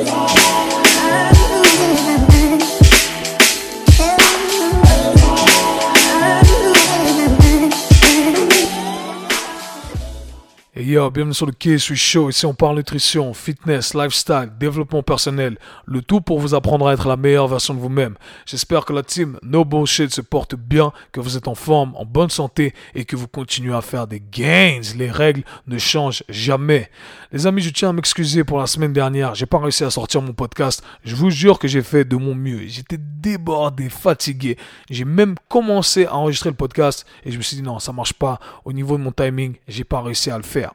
Et yo, bienvenue sur le K-Sui Show. Ici, on parle nutrition, fitness, lifestyle, développement personnel. Le tout pour vous apprendre à être la meilleure version de vous-même. J'espère que la team No Bullshit se porte bien, que vous êtes en forme, en bonne santé et que vous continuez à faire des gains. Les règles ne changent jamais. Les amis, je tiens à m'excuser pour la semaine dernière. J'ai pas réussi à sortir mon podcast. Je vous jure que j'ai fait de mon mieux. J'étais débordé, fatigué. J'ai même commencé à enregistrer le podcast et je me suis dit non, ça marche pas. Au niveau de mon timing, j'ai pas réussi à le faire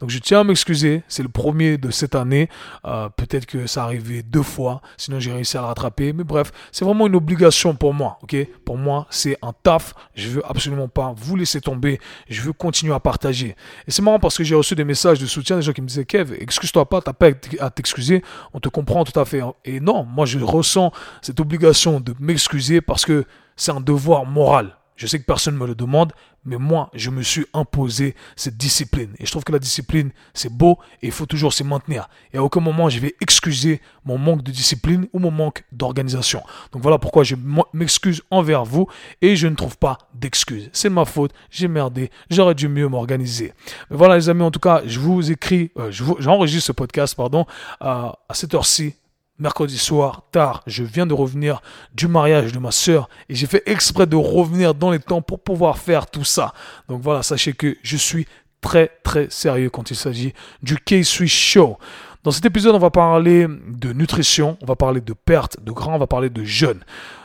Donc je tiens à m'excuser, c'est le premier de cette année. Euh, peut-être que ça arrivé deux fois, sinon j'ai réussi à le rattraper. Mais bref, c'est vraiment une obligation pour moi, Pour moi, c'est un taf. Je veux absolument pas vous laisser tomber. Je veux continuer à partager. Et c'est marrant parce que j'ai reçu des messages de soutien, des gens qui me disaient Kev, excuse-toi pas, t'as pas à t'excuser. On te comprend tout à fait. Et non, moi je ressens cette obligation de m'excuser parce que c'est un devoir moral. Je sais que personne ne me le demande, mais moi, je me suis imposé cette discipline. Et je trouve que la discipline, c'est beau et il faut toujours se maintenir. Et à aucun moment, je vais excuser mon manque de discipline ou mon manque d'organisation. Donc voilà pourquoi je m'excuse envers vous et je ne trouve pas d'excuses. C'est ma faute, j'ai merdé, j'aurais dû mieux m'organiser. Mais voilà les amis, en tout cas, je vous écris, euh, j'enregistre ce podcast, pardon, à cette heure-ci mercredi soir, tard, je viens de revenir du mariage de ma soeur et j'ai fait exprès de revenir dans les temps pour pouvoir faire tout ça. Donc voilà, sachez que je suis très très sérieux quand il s'agit du K-Swiss Show. Dans cet épisode, on va parler de nutrition, on va parler de perte de gras, on va parler de jeûne.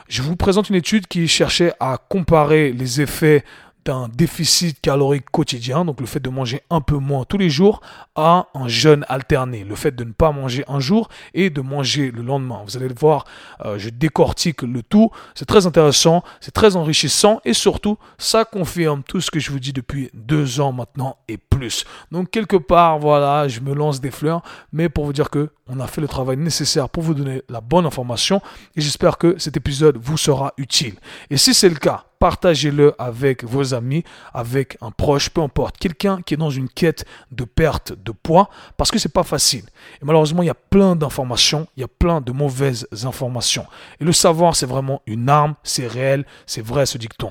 Je vous présente une étude qui cherchait à comparer les effets d'un déficit calorique quotidien, donc le fait de manger un peu moins tous les jours, à un jeûne alterné, le fait de ne pas manger un jour et de manger le lendemain. Vous allez le voir, euh, je décortique le tout, c'est très intéressant, c'est très enrichissant et surtout, ça confirme tout ce que je vous dis depuis deux ans maintenant et plus. Donc quelque part, voilà, je me lance des fleurs, mais pour vous dire que on a fait le travail nécessaire pour vous donner la bonne information et j'espère que cet épisode vous sera utile. Et si c'est le cas, partagez-le avec vos amis, avec un proche, peu importe, quelqu'un qui est dans une quête de perte de poids, parce que c'est pas facile. Et malheureusement, il y a plein d'informations, il y a plein de mauvaises informations. Et le savoir, c'est vraiment une arme, c'est réel, c'est vrai ce dicton.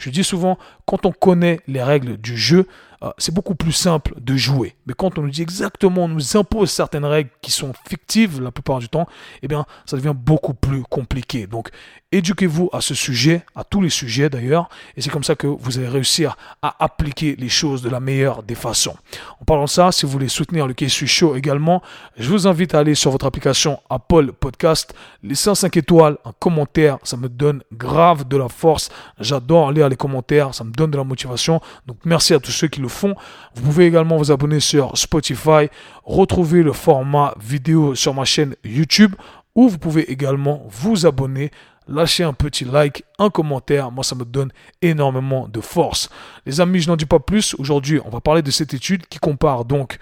Je dis souvent, quand on connaît les règles du jeu, euh, c'est beaucoup plus simple de jouer. Mais quand on nous dit exactement, on nous impose certaines règles qui sont fictives la plupart du temps, eh bien, ça devient beaucoup plus compliqué. Donc, éduquez-vous à ce sujet, à tous les sujets d'ailleurs, et c'est comme ça que vous allez réussir à appliquer les choses de la meilleure des façons. En parlant de ça, si vous voulez soutenir le K-Suis Show également, je vous invite à aller sur votre application Apple Podcast, laisser un 5 étoiles, un commentaire, ça me donne grave de la force. J'adore lire les commentaires, ça me donne de la motivation. Donc merci à tous ceux qui le fond. Vous pouvez également vous abonner sur Spotify, retrouver le format vidéo sur ma chaîne YouTube ou vous pouvez également vous abonner lâcher un petit like, un commentaire. Moi, ça me donne énormément de force. Les amis, je n'en dis pas plus. Aujourd'hui, on va parler de cette étude qui compare donc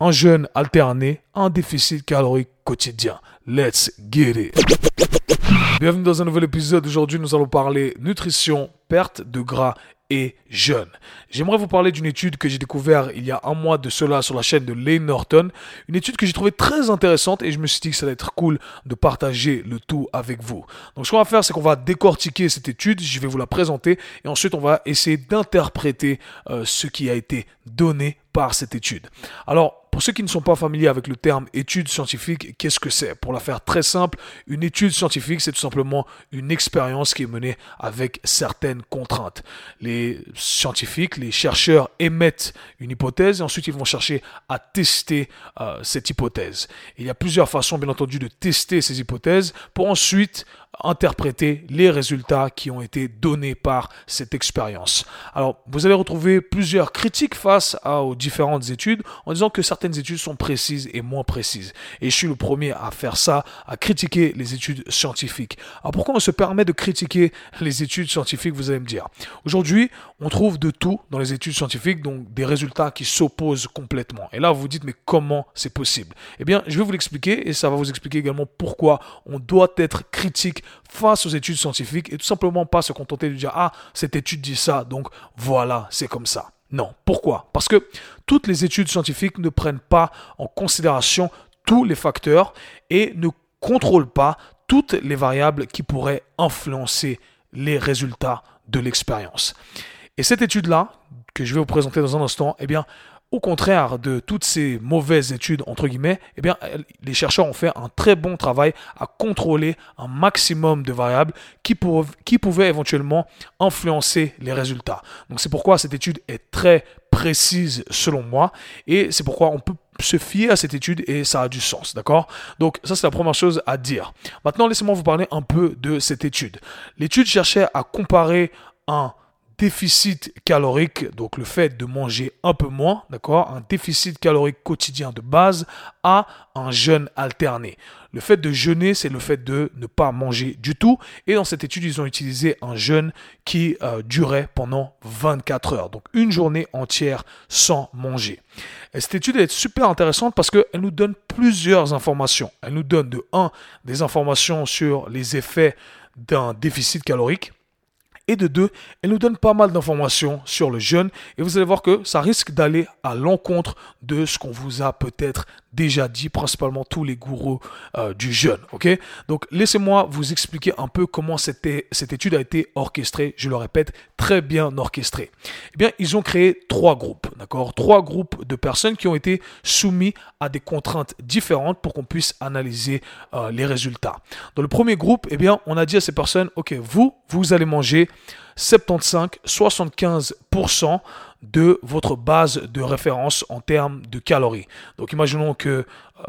un jeûne alterné à un déficit calorique quotidien. Let's get it. Bienvenue dans un nouvel épisode. Aujourd'hui, nous allons parler nutrition, perte de gras et jeune. J'aimerais vous parler d'une étude que j'ai découverte il y a un mois de cela sur la chaîne de Lane Norton. Une étude que j'ai trouvée très intéressante et je me suis dit que ça allait être cool de partager le tout avec vous. Donc ce qu'on va faire, c'est qu'on va décortiquer cette étude, je vais vous la présenter et ensuite on va essayer d'interpréter euh, ce qui a été donné par cette étude. Alors, pour ceux qui ne sont pas familiers avec le terme étude scientifique, qu'est-ce que c'est? Pour la faire très simple, une étude scientifique, c'est tout simplement une expérience qui est menée avec certaines contraintes. Les scientifiques, les chercheurs émettent une hypothèse et ensuite ils vont chercher à tester euh, cette hypothèse. il y a plusieurs façons, bien entendu, de tester ces hypothèses pour ensuite interpréter les résultats qui ont été donnés par cette expérience. Alors, vous allez retrouver plusieurs critiques face aux différentes études en disant que certaines études sont précises et moins précises. Et je suis le premier à faire ça, à critiquer les études scientifiques. Alors, pourquoi on se permet de critiquer les études scientifiques, vous allez me dire? Aujourd'hui, on trouve de tout dans les études scientifiques, donc des résultats qui s'opposent complètement. Et là, vous vous dites, mais comment c'est possible? Eh bien, je vais vous l'expliquer et ça va vous expliquer également pourquoi on doit être critique face aux études scientifiques et tout simplement pas se contenter de dire ah cette étude dit ça donc voilà c'est comme ça. Non. Pourquoi? Parce que toutes les études scientifiques ne prennent pas en considération tous les facteurs et ne contrôle pas toutes les variables qui pourraient influencer les résultats de l'expérience. Et cette étude-là, que je vais vous présenter dans un instant, eh bien, au contraire de toutes ces mauvaises études, entre guillemets, eh bien, les chercheurs ont fait un très bon travail à contrôler un maximum de variables qui, pouvaient éventuellement influencer les résultats. Donc c'est pourquoi cette étude est très précise selon moi et c'est pourquoi on peut se fier à cette étude et ça a du sens, d'accord? Donc ça c'est la première chose à dire. Maintenant laissez-moi vous parler un peu de cette étude. L'étude cherchait à comparer un déficit calorique, donc le fait de manger un peu moins, d'accord, un déficit calorique quotidien de base à un jeûne alterné. Le fait de jeûner, c'est le fait de ne pas manger du tout. Et dans cette étude, ils ont utilisé un jeûne qui euh, durait pendant 24 heures, donc une journée entière sans manger. Et cette étude est super intéressante parce qu'elle nous donne plusieurs informations. Elle nous donne de 1 des informations sur les effets d'un déficit calorique et de deux, elle nous donne pas mal d'informations sur le jeûne et vous allez voir que ça risque d'aller à l'encontre de ce qu'on vous a peut-être déjà dit, principalement tous les gourous euh, du jeûne. Ok? Donc laissez-moi vous expliquer un peu comment cette, étude a été orchestrée. Je le répète, très bien orchestrée. Eh bien, ils ont créé trois groupes, d'accord? Trois groupes de personnes qui ont été soumis à des contraintes différentes pour qu'on puisse analyser euh, les résultats. Dans le premier groupe, eh bien, on a dit à ces personnes, ok, vous, vous allez manger 75-75% de votre base de référence en termes de calories. Donc imaginons que euh,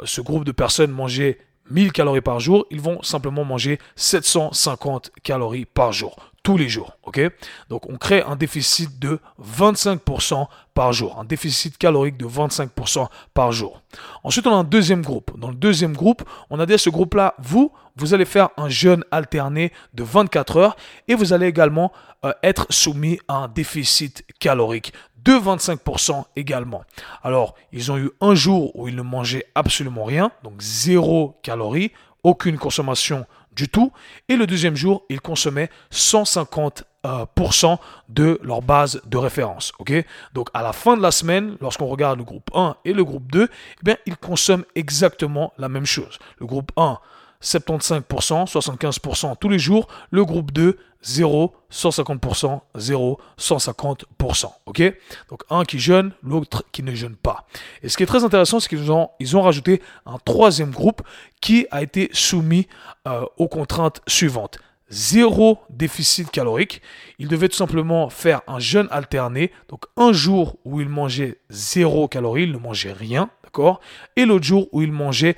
ce groupe de personnes mangeait 1000 calories par jour, ils vont simplement manger 750 calories par jour, tous les jours. ok? Donc on crée un déficit de 25% par jour, un déficit calorique de 25% par jour. Ensuite, on a un deuxième groupe. Dans le deuxième groupe, on a dit à ce groupe-là, vous, vous allez faire un jeûne alterné de 24 heures et vous allez également euh, être soumis à un déficit calorique de 25% également. Alors, ils ont eu un jour où ils ne mangeaient absolument rien, donc zéro calories, aucune consommation du tout. Et le deuxième jour, ils consommaient 150% euh, de leur base de référence. ok? Donc à la fin de la semaine, lorsqu'on regarde le groupe 1 et le groupe 2, eh ils consomment exactement la même chose. Le groupe 1, 75%, 75% tous les jours. Le groupe 2, 0, 150%, 0, 150%. Ok? Donc un qui jeûne, l'autre qui ne jeûne pas. Et ce qui est très intéressant, c'est qu'ils ont, ils rajouté un troisième groupe qui a été soumis euh, aux contraintes suivantes. Zéro déficit calorique. Il devait tout simplement faire un jeûne alterné. Donc un jour où il mangeait zéro calories, il ne mangeait rien, d'accord? Et l'autre jour où il mangeait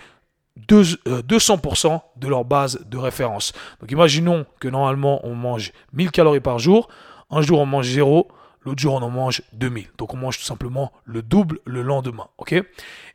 200% euh, de leur base de référence. Donc imaginons que normalement on mange 1000 calories par jour, un jour on mange 0, l'autre jour on en mange 2000. Donc on mange tout simplement le double le lendemain.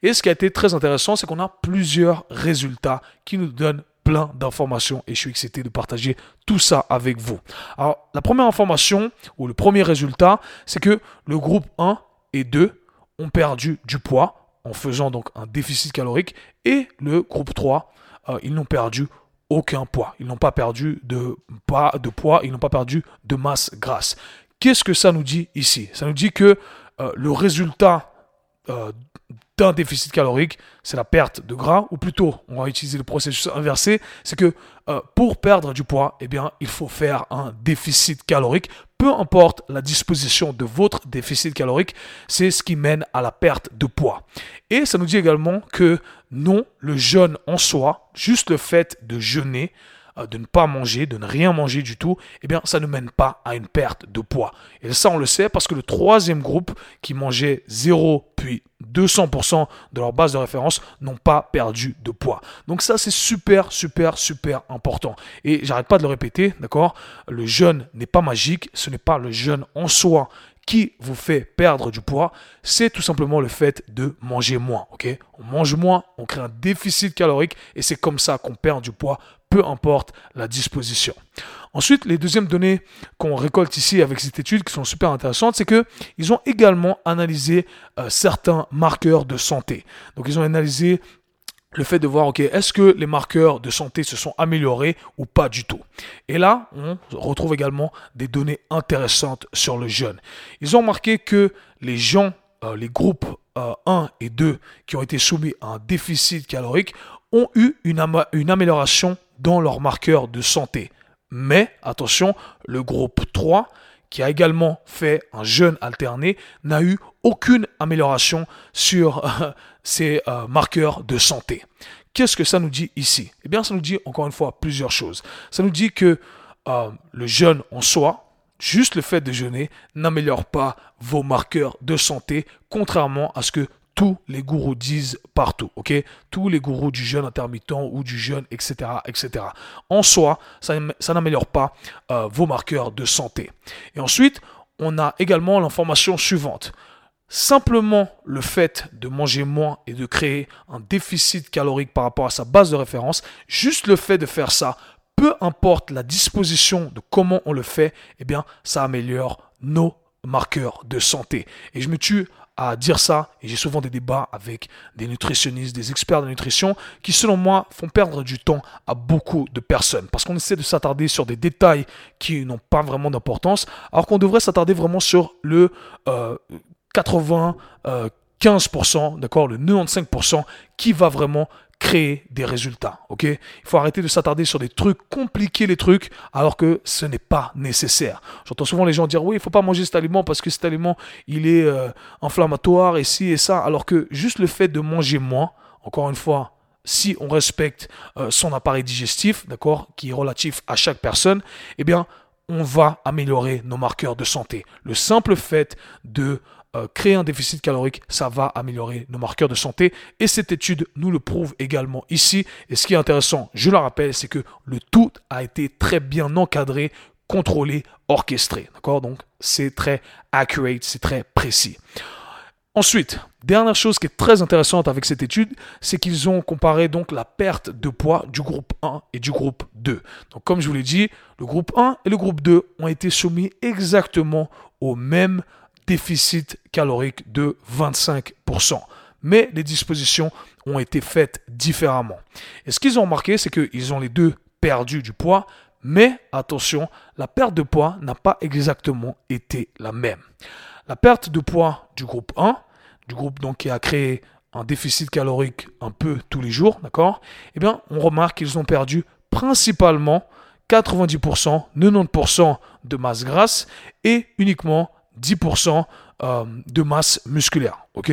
et ce qui a été très intéressant, c'est qu'on a plusieurs résultats qui nous donnent plein d'informations et je suis excité de partager tout ça avec vous. Alors la première information ou le premier résultat, c'est que le groupe 1 et 2 ont perdu du poids en faisant donc un déficit calorique. Et le groupe 3, euh, ils n'ont perdu aucun poids. Ils n'ont pas perdu de, pas de poids, ils n'ont pas perdu de masse grasse. Qu'est-ce que ça nous dit ici? Ça nous dit que euh, le résultat euh, d'un déficit calorique, c'est la perte de gras, ou plutôt, on va utiliser le processus inversé, c'est que pour perdre du poids, eh bien, il faut faire un déficit calorique peu importe la disposition de votre déficit calorique, c'est ce qui mène à la perte de poids. Et ça nous dit également que non, le jeûne en soi, juste le fait de jeûner, euh, de ne pas manger, de ne rien manger du tout, eh bien, ça ne mène pas à une perte de poids. Et ça, on le sait parce que le troisième groupe qui mangeait 0 puis 200% de leur base de référence n'ont pas perdu de poids. Donc ça, c'est super, super, super important. Et j'arrête pas de le répéter, d'accord? Le jeûne n'est pas magique, ce n'est pas le jeûne en soi qui vous fait perdre du poids, c'est tout simplement le fait de manger moins. ok? On mange moins, on crée un déficit calorique et c'est comme ça qu'on perd du poids, peu importe la disposition. Ensuite, les deuxièmes données qu'on récolte ici avec cette étude qui sont super intéressantes, c'est que ils ont également analysé euh, certains marqueurs de santé. Donc ils ont analysé le fait de voir, ok, est-ce que les marqueurs de santé se sont améliorés ou pas du tout? Et là, on retrouve également des données intéressantes sur le jeûne. Ils ont marqué que les gens, euh, les groupes 1 et 2 qui ont été soumis à un déficit calorique ont eu une, amélioration dans leur marqueur de santé. Mais attention, le groupe 3 qui a également fait un jeûne alterné, n'a eu aucune amélioration sur euh, ses euh, marqueurs de santé. Qu'est-ce que ça nous dit ici? Eh bien, ça nous dit encore une fois plusieurs choses. Ça nous dit que euh, le jeûne en soi, juste le fait de jeûner, n'améliore pas vos marqueurs de santé, contrairement à ce que tous les gourous disent partout, Tous les gourous du jeûne intermittent ou du jeûne, etc., etc. En soi, ça, n'améliore pas euh, vos marqueurs de santé. Et ensuite, on a également l'information suivante. Simplement le fait de manger moins et de créer un déficit calorique par rapport à sa base de référence, juste le fait de faire ça, peu importe la disposition de comment on le fait, eh bien, ça améliore nos marqueurs de santé. Et je me tue à dire ça, et j'ai souvent des débats avec des nutritionnistes, des experts de nutrition, qui selon moi font perdre du temps à beaucoup de personnes, parce qu'on essaie de s'attarder sur des détails qui n'ont pas vraiment d'importance, alors qu'on devrait s'attarder vraiment sur le 80, euh, 15%, euh, d'accord, le 95% qui va vraiment créer des résultats. Ok? Il faut arrêter de s'attarder sur des trucs, compliquer les trucs, alors que ce n'est pas nécessaire. J'entends souvent les gens dire oui, il faut pas manger cet aliment parce que cet aliment il est euh, inflammatoire et ci et ça, alors que juste le fait de manger moins, encore une fois, si on respecte euh, son appareil digestif, d'accord, qui est relatif à chaque personne, eh bien, on va améliorer nos marqueurs de santé. Le simple fait de euh, créer un déficit calorique, ça va améliorer nos marqueurs de santé. Et cette étude nous le prouve également ici. Et ce qui est intéressant, je le rappelle, c'est que le tout a été très bien encadré, contrôlé, orchestré. D'accord? Donc c'est très accurate, c'est très précis. Ensuite, dernière chose qui est très intéressante avec cette étude, c'est qu'ils ont comparé donc la perte de poids du groupe 1 et du groupe 2. Donc comme je vous l'ai dit, le groupe 1 et le groupe 2 ont été soumis exactement au même déficit calorique de 25%. Mais les dispositions ont été faites différemment. Et ce qu'ils ont remarqué, c'est qu'ils ont les deux perdu du poids, mais attention, la perte de poids n'a pas exactement été la même. La perte de poids du groupe 1, du groupe donc qui a créé un déficit calorique un peu tous les jours, d'accord Eh bien, on remarque qu'ils ont perdu principalement 90%, 90% de masse grasse et uniquement 10% euh, de masse musculaire. OK?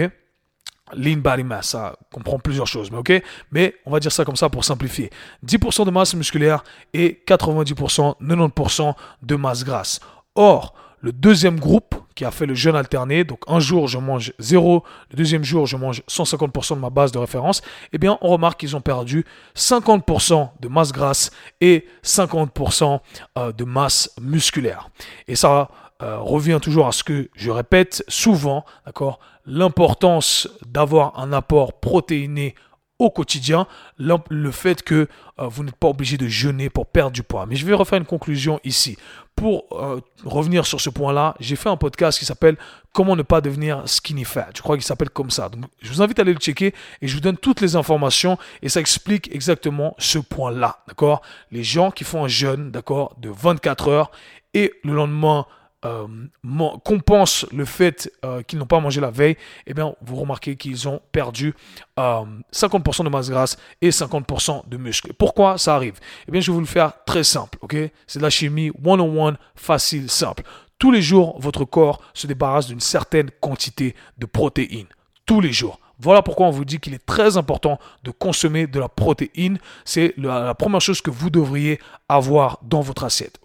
Lean body mass, ça comprend plusieurs choses, mais ok? Mais on va dire ça comme ça pour simplifier. 10% de masse musculaire et 90%, 90% de masse grasse. Or, le deuxième groupe qui a fait le jeûne alterné, donc un jour je mange 0, le deuxième jour je mange 150% de ma base de référence, eh bien on remarque qu'ils ont perdu 50% de masse grasse et 50% euh, de masse musculaire. Et ça euh, revient toujours à ce que je répète souvent, d'accord L'importance d'avoir un apport protéiné au quotidien, le fait que euh, vous n'êtes pas obligé de jeûner pour perdre du poids. Mais je vais refaire une conclusion ici. Pour euh, revenir sur ce point-là, j'ai fait un podcast qui s'appelle Comment ne pas devenir skinny fat. Je crois qu'il s'appelle comme ça. Donc, je vous invite à aller le checker et je vous donne toutes les informations et ça explique exactement ce point-là. D'accord Les gens qui font un jeûne, d'accord, de 24 heures et le lendemain euh, compense le fait euh, qu'ils n'ont pas mangé la veille, eh bien, vous remarquez qu'ils ont perdu 50% euh, de masse grasse et 50% de muscle. Pourquoi ça arrive? Eh bien, je vais vous le faire très simple, C'est de la chimie one-on-one, facile, simple. Tous les jours, votre corps se débarrasse d'une certaine quantité de protéines. Tous les jours. Voilà pourquoi on vous dit qu'il est très important de consommer de la protéine. C'est la, première chose que vous devriez avoir dans votre assiette.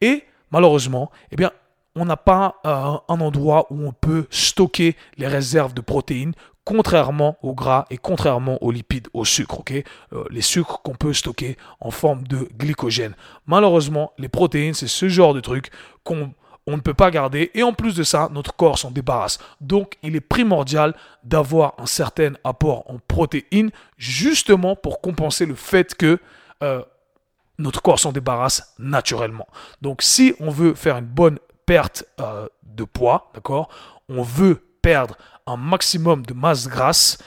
Et malheureusement, eh on n'a pas euh, un endroit où on peut stocker les réserves de protéines, contrairement au gras et contrairement aux lipides, au sucre. euh, les sucres qu'on peut stocker en forme de glycogène. Malheureusement, les protéines, c'est ce genre de truc qu'on on ne peut pas garder et en plus de ça, notre corps s'en débarrasse. Donc, il est primordial d'avoir un certain apport en protéines justement pour compenser le fait que euh, notre corps s'en débarrasse naturellement. Donc si on veut faire une bonne perte euh, de poids, d'accord, on veut perdre un maximum de masse grasse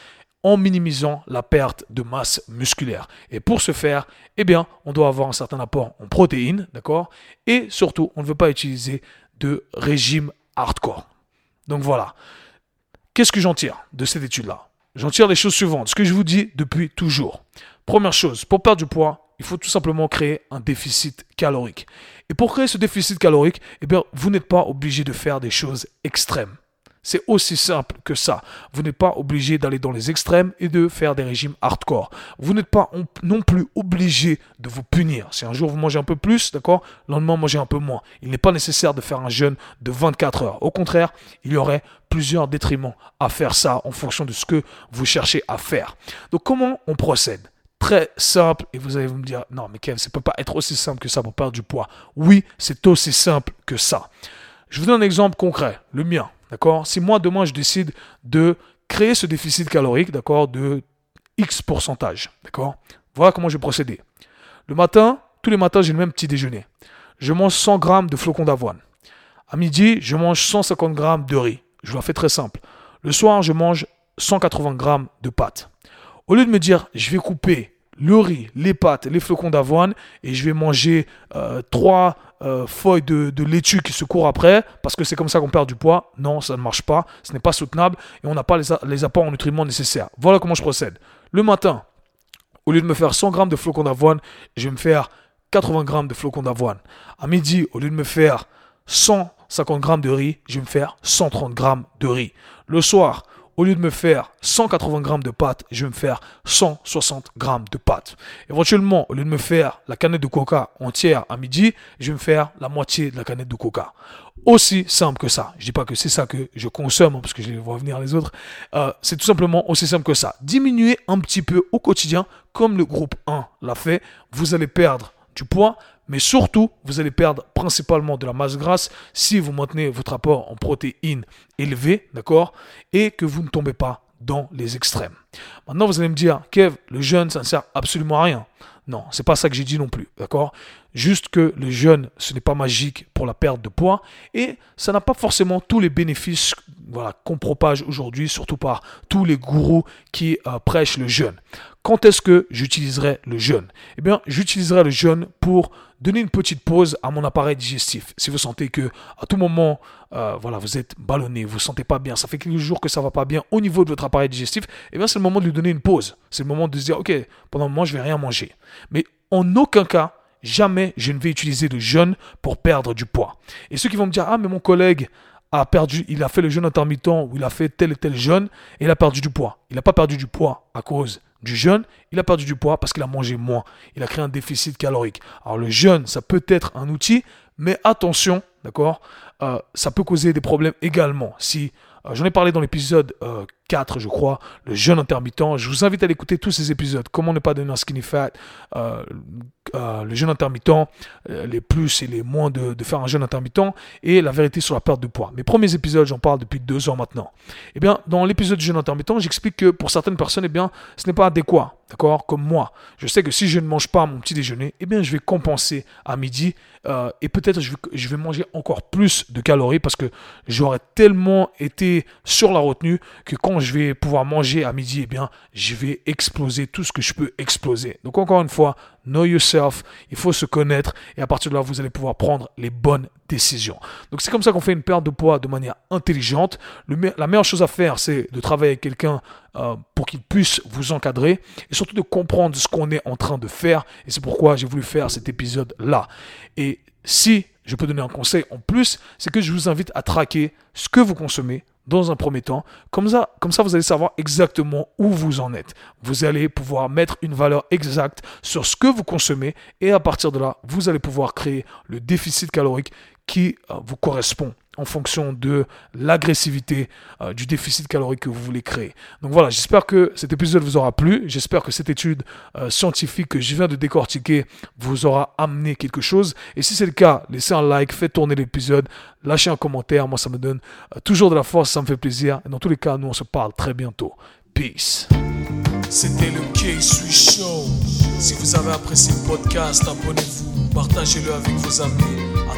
en minimisant la perte de masse musculaire. Et pour ce faire, eh bien, on doit avoir un certain apport en protéines, d'accord Et surtout, on ne veut pas utiliser de régime hardcore. Donc voilà. qu'est-ce que j'en tire de cette étude-là? J'en tire les choses suivantes, ce que je vous dis depuis toujours. Première chose, pour perdre du poids, il faut tout simplement créer un déficit calorique. Et pour créer ce déficit calorique, eh bien, vous n'êtes pas obligé de faire des choses extrêmes. C'est aussi simple que ça. Vous n'êtes pas obligé d'aller dans les extrêmes et de faire des régimes hardcore. Vous n'êtes pas non plus obligé de vous punir. Si un jour vous mangez un peu plus, d'accord, le lendemain mangez un peu moins. Il n'est pas nécessaire de faire un jeûne de 24 heures. Au contraire, il y aurait plusieurs détriments à faire ça en fonction de ce que vous cherchez à faire. Donc comment on procède? Très simple et vous allez me dire non mais Kev, ça peut pas être aussi simple que ça pour perdre du poids. Oui, c'est aussi simple que ça. Je vous donne un exemple concret, le mien. D'accord? Si moi, demain, je décide de créer ce déficit calorique, d'accord, de X pourcentage, d'accord? Voilà comment je vais procéder. Le matin, tous les matins, j'ai le même petit déjeuner. Je mange 100 grammes de flocons d'avoine. À midi, je mange 150 grammes de riz. Je la fais très simple. Le soir, je mange 180 grammes de pâtes. Au lieu de me dire, je vais couper le riz, les pâtes, les flocons d'avoine et je vais manger euh, trois euh, feuilles de, laitue qui se courent après parce que c'est comme ça qu'on perd du poids. Non, ça ne marche pas, ce n'est pas soutenable et on n'a pas les, apports en nutriments nécessaires. Voilà comment je procède. Le matin, au lieu de me faire 100 grammes de flocons d'avoine, je vais me faire 80 grammes de flocons d'avoine. À midi, au lieu de me faire 150 grammes de riz, je vais me faire 130 grammes de riz. Le soir, au lieu de me faire 180 grammes de pâtes, je vais me faire 160 grammes de pâtes. Éventuellement, au lieu de me faire la canette de coca entière à midi, je vais me faire la moitié de la canette de coca. Aussi simple que ça. Je dis pas que c'est ça que je consomme, parce que je vais voir venir les autres. Euh, c'est tout simplement aussi simple que ça. Diminuer un petit peu au quotidien, comme le groupe 1 l'a fait. Vous allez perdre du poids, mais surtout, vous allez perdre principalement de la masse grasse si vous maintenez votre apport en protéines élevé, d'accord Et que vous ne tombez pas dans les extrêmes. Maintenant, vous allez me dire, Kev, le jeûne, ça ne sert absolument à rien. Non, c'est pas ça que j'ai dit non plus, d'accord Juste que le jeûne, ce n'est pas magique pour la perte de poids et ça n'a pas forcément tous les bénéfices voilà, qu'on propage aujourd'hui, surtout par tous les gourous qui euh, prêchent le jeûne. Quand est-ce que j'utiliserai le jeûne? Eh bien, j'utiliserai le jeûne pour donner une petite pause à mon appareil digestif. Si vous sentez que à tout moment, euh, voilà, vous êtes ballonné, vous ne sentez pas bien, ça fait quelques jours que ça va pas bien au niveau de votre appareil digestif, eh bien, c'est le moment de lui donner une pause. C'est le moment de se dire, ok, pendant un moment, je vais rien manger. Mais en aucun cas, jamais je ne vais utiliser le jeûne pour perdre du poids. Et ceux qui vont me dire, ah, mais mon collègue a perdu, il a fait le jeûne intermittent ou il a fait tel et tel jeûne et il a perdu du poids. Il n'a pas perdu du poids à cause du jeûne, il a perdu du poids parce qu'il a mangé moins. Il a créé un déficit calorique. Alors le jeûne, ça peut être un outil, mais attention, d'accord, euh, ça peut causer des problèmes également. Si euh, j'en ai parlé dans l'épisode 4, euh, je crois, le jeûne intermittent. Je vous invite à écouter tous ces épisodes. Comment ne pas donner skinny fat, le jeûne intermittent, les plus et les moins de, faire un jeûne intermittent et la vérité sur la perte de poids. Mes premiers épisodes, j'en parle depuis deux ans maintenant. Eh bien, dans l'épisode du jeûne intermittent, j'explique que pour certaines personnes, eh bien, ce n'est pas adéquat. D'accord Comme moi. Je sais que si je ne mange pas mon petit déjeuner, eh bien, je vais compenser à midi euh, et peut-être je, je vais manger encore plus de calories parce que j'aurais tellement été sur la retenue que quand je vais pouvoir manger à midi, eh bien, je vais exploser tout ce que je peux exploser. Donc, encore une fois, know yourself. Il faut se connaître et à partir de là, vous allez pouvoir prendre les bonnes décisions. Donc, c'est comme ça qu'on fait une perte de poids de manière intelligente. la meilleure chose à faire, c'est de travailler avec quelqu'un euh, pour qu'il puisse vous encadrer et surtout de comprendre ce qu'on est en train de faire. Et c'est pourquoi j'ai voulu faire cet épisode-là. Et si je peux donner un conseil en plus, c'est que je vous invite à traquer ce que vous consommez dans un premier temps. Comme ça, comme ça, vous allez savoir exactement où vous en êtes. Vous allez pouvoir mettre une valeur exacte sur ce que vous consommez et à partir de là, vous allez pouvoir créer le déficit calorique qui euh, vous correspond en fonction de l'agressivité euh, du déficit calorique que vous voulez créer. Donc voilà, j'espère que cet épisode vous aura plu. J'espère que cette étude euh, scientifique que je viens de décortiquer vous aura amené quelque chose. Et si c'est le cas, laissez un like, faites tourner l'épisode, lâchez un commentaire. Moi, ça me donne euh, toujours de la force, ça me fait plaisir. Et dans tous les cas, nous, on se parle très bientôt. Peace. C'était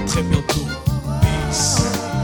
très bientôt. Peace.